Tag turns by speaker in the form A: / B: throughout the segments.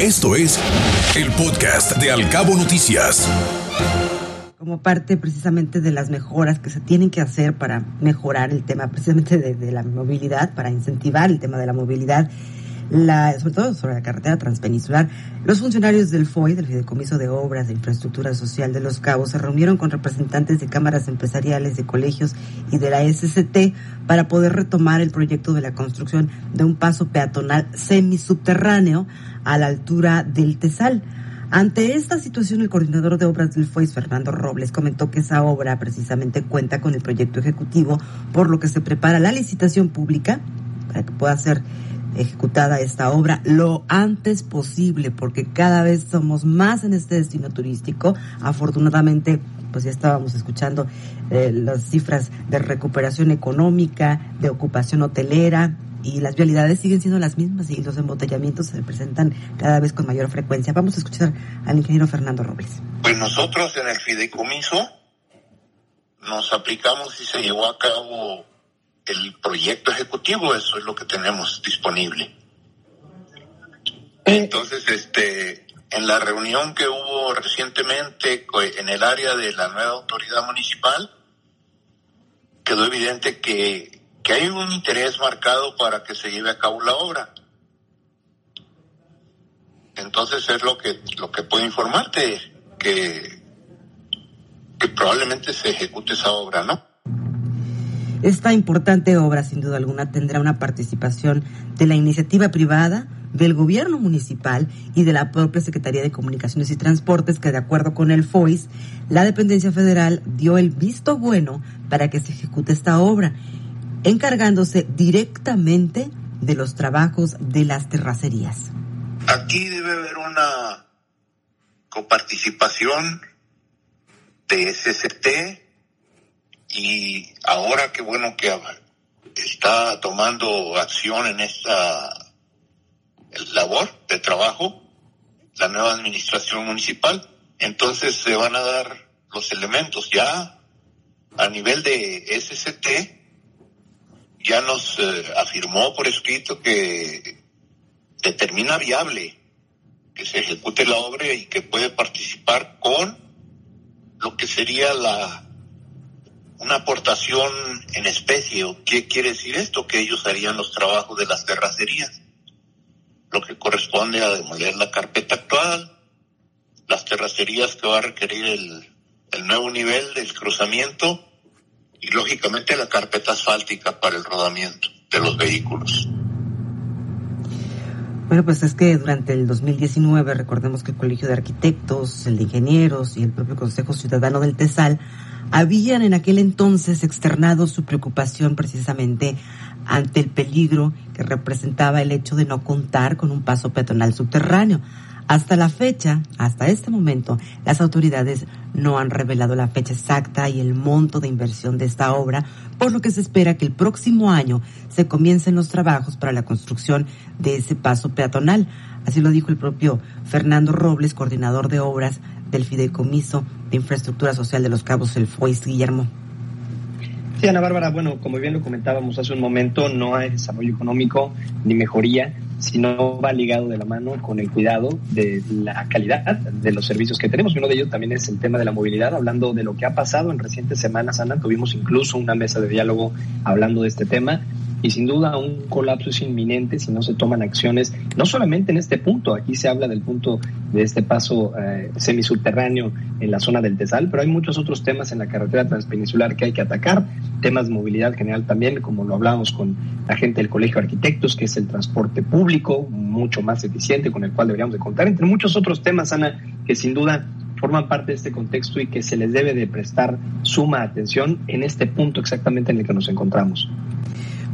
A: Esto es el podcast de Alcabo Noticias.
B: Como parte precisamente de las mejoras que se tienen que hacer para mejorar el tema precisamente de, la movilidad, para incentivar el tema de la movilidad, sobre todo sobre la carretera transpeninsular, los funcionarios del FOI, del Fideicomiso de Obras de Infraestructura Social de Los Cabos, se reunieron con representantes de cámaras empresariales, de colegios y de la SCT para poder retomar el proyecto de la construcción de un paso peatonal semisubterráneo a la altura del Tesal. Ante esta situación, el coordinador de obras del FOIS, Fernando Robles, comentó que esa obra precisamente cuenta con el proyecto ejecutivo, por lo que se prepara la licitación pública para que pueda ser ejecutada esta obra lo antes posible, porque cada vez somos más en este destino turístico. Afortunadamente, pues ya estábamos escuchando eh, las cifras de recuperación económica, de ocupación hotelera, y las vialidades siguen siendo las mismas y los embotellamientos se presentan cada vez con mayor frecuencia. Vamos a escuchar al ingeniero Fernando Robles.
C: Pues nosotros en el fideicomiso nos aplicamos y se llevó a cabo el proyecto ejecutivo, eso es lo que tenemos disponible. Eh. Entonces, este, en la reunión que hubo recientemente en el área de la nueva autoridad municipal, quedó evidente que, que hay un interés marcado para que se lleve a cabo la obra. Entonces es lo que, lo que puedo informarte, que, que probablemente se ejecute esa obra, ¿no?
B: Esta importante obra, sin duda alguna, tendrá una participación de la iniciativa privada, del gobierno municipal y de la propia Secretaría de Comunicaciones y Transportes, que de acuerdo con el FOIS, la dependencia federal dio el visto bueno para que se ejecute esta obra, encargándose directamente de los trabajos de las terracerías.
C: Aquí debe haber una coparticipación de SST, y ahora qué bueno que está tomando acción en esta labor de trabajo, la nueva administración municipal, entonces se van a dar los elementos ya a nivel de SCT, ya nos eh, afirmó por escrito que determina viable que se ejecute la obra y que puede participar con lo que sería la una aportación en especie. ¿Qué quiere decir esto? Que ellos harían los trabajos de las terracerías, lo que corresponde a demoler la carpeta actual, las terracerías que va a requerir el, el nuevo nivel del cruzamiento y lógicamente la carpeta asfáltica para el rodamiento de los vehículos.
B: Bueno, pues es que durante el 2019, recordemos que el Colegio de Arquitectos, el de Ingenieros y el propio Consejo Ciudadano del TESAL habían en aquel entonces externado su preocupación precisamente ante el peligro que representaba el hecho de no contar con un paso peatonal subterráneo. Hasta la fecha, hasta este momento, las autoridades no han revelado la fecha exacta y el monto de inversión de esta obra, por lo que se espera que el próximo año se comiencen los trabajos para la construcción de ese paso peatonal. Así lo dijo el propio Fernando Robles, coordinador de obras del Fideicomiso de Infraestructura Social de los Cabos, el FOIS, Guillermo.
D: Sí, Ana Bárbara, bueno, como bien lo comentábamos hace un momento, no hay desarrollo económico ni mejoría si no va ligado de la mano con el cuidado de la calidad de los servicios que tenemos. Uno de ellos también es el tema de la movilidad, hablando de lo que ha pasado en recientes semanas, Ana. Tuvimos incluso una mesa de diálogo hablando de este tema y sin duda un colapso es inminente si no se toman acciones, no solamente en este punto, aquí se habla del punto de este paso eh, semisubterráneo en la zona del Tesal, pero hay muchos otros temas en la carretera transpeninsular que hay que atacar, temas de movilidad general también, como lo hablábamos con la gente del Colegio de Arquitectos, que es el transporte público, mucho más eficiente, con el cual deberíamos de contar, entre muchos otros temas, Ana, que sin duda forman parte de este contexto y que se les debe de prestar suma atención en este punto exactamente en el que nos encontramos.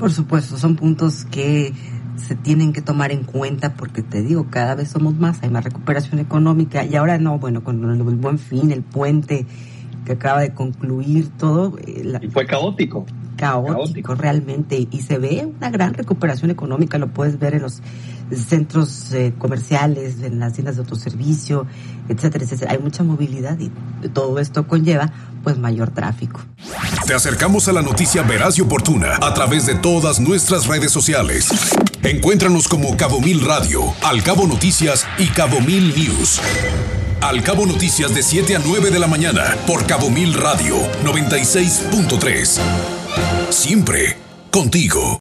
B: Por supuesto, son puntos que se tienen que tomar en cuenta porque te digo, cada vez somos más, hay más recuperación económica y ahora no, bueno, con el buen fin, el puente que acaba de concluir todo.
D: Eh, y fue caótico.
B: Caótico, realmente y se ve una gran recuperación económica, lo puedes ver en los centros eh, comerciales, en las tiendas de autoservicio, etcétera, etcétera. Hay mucha movilidad y todo esto conlleva pues mayor tráfico.
A: Te acercamos a la noticia veraz y oportuna a través de todas nuestras redes sociales. Encuéntranos como Cabo Mil Radio, Al Cabo Noticias y Cabo Mil News. Al Cabo Noticias de 7 a 9 de la mañana por Cabo Mil Radio 96.3. Siempre contigo.